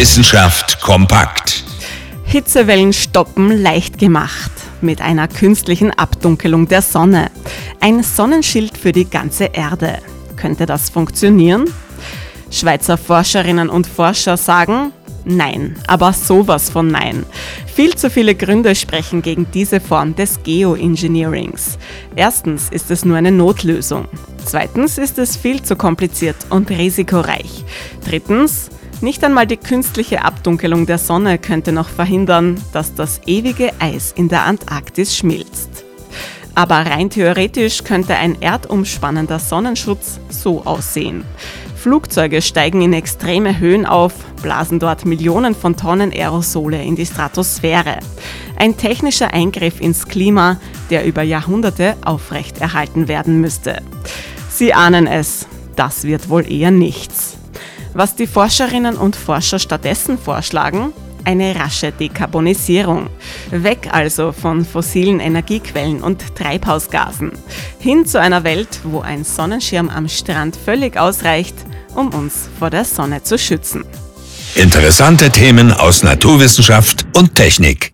Wissenschaft kompakt. Hitzewellen stoppen leicht gemacht mit einer künstlichen Abdunkelung der Sonne. Ein Sonnenschild für die ganze Erde. Könnte das funktionieren? Schweizer Forscherinnen und Forscher sagen, Nein, aber sowas von Nein. Viel zu viele Gründe sprechen gegen diese Form des Geoengineerings. Erstens ist es nur eine Notlösung. Zweitens ist es viel zu kompliziert und risikoreich. Drittens, nicht einmal die künstliche Abdunkelung der Sonne könnte noch verhindern, dass das ewige Eis in der Antarktis schmilzt. Aber rein theoretisch könnte ein erdumspannender Sonnenschutz so aussehen. Flugzeuge steigen in extreme Höhen auf, blasen dort Millionen von Tonnen Aerosole in die Stratosphäre. Ein technischer Eingriff ins Klima, der über Jahrhunderte aufrechterhalten werden müsste. Sie ahnen es, das wird wohl eher nichts. Was die Forscherinnen und Forscher stattdessen vorschlagen, eine rasche Dekarbonisierung. Weg also von fossilen Energiequellen und Treibhausgasen. Hin zu einer Welt, wo ein Sonnenschirm am Strand völlig ausreicht, um uns vor der Sonne zu schützen. Interessante Themen aus Naturwissenschaft und Technik.